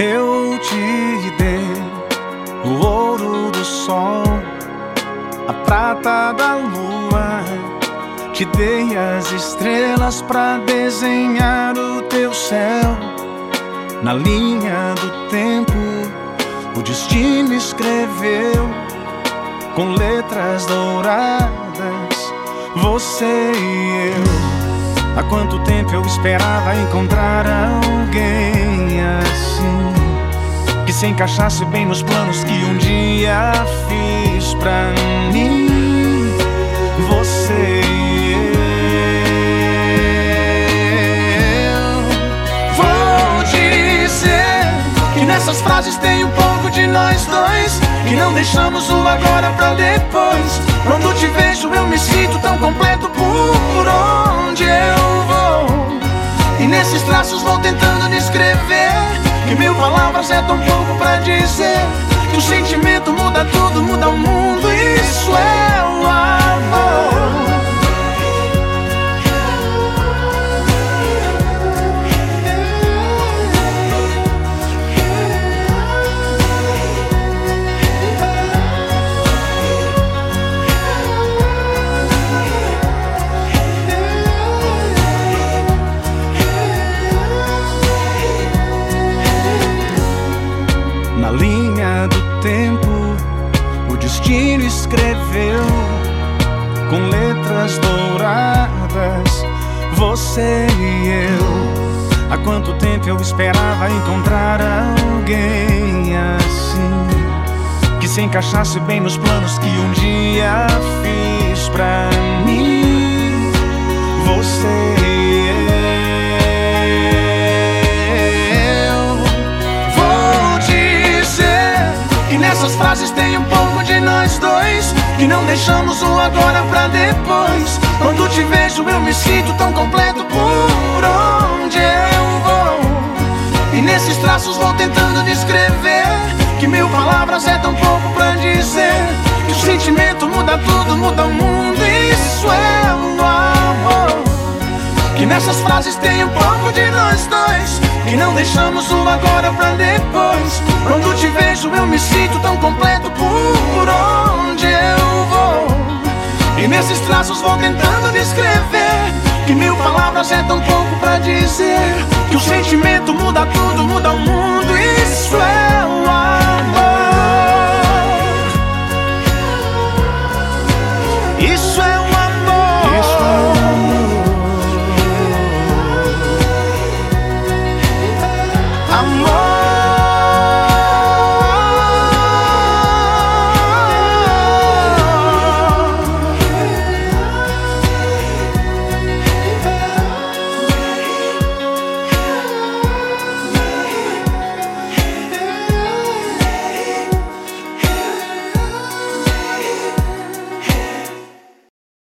Eu te dei o ouro do sol, a prata da lua. Te dei as estrelas para desenhar o teu céu. Na linha do tempo, o destino escreveu com letras douradas você e eu. Há quanto tempo eu esperava encontrar alguém se encaixasse bem nos planos que um dia fiz pra mim. Você e eu. Vou dizer que nessas frases tem um pouco de nós dois. Que não deixamos o agora pra depois. Quando te vejo, eu me sinto tão completo por onde eu vou. E nesses traços vou tentando descrever. Que mil palavras é tão pouco pra dizer. Que o sentimento muda tudo, muda o mundo. Tempo, o destino escreveu com letras douradas você e eu. Há quanto tempo eu esperava encontrar alguém assim que se encaixasse bem nos planos que um dia fiz frases tem um pouco de nós dois. Que não deixamos o agora pra depois. Quando te vejo, eu me sinto tão completo por onde eu vou. E nesses traços vou tentando descrever. Que mil palavras é tão pouco pra dizer. Que o sentimento muda tudo, muda o mundo. Isso é o amor. Que nessas frases tem um pouco de nós dois. Que não deixamos o agora pra depois. Quando te vejo, eu me sinto tão completo por onde eu vou. E nesses traços vou tentando descrever. Que mil palavras é tão pouco pra dizer. Que o sentimento muda tudo, muda o mundo. Isso é o.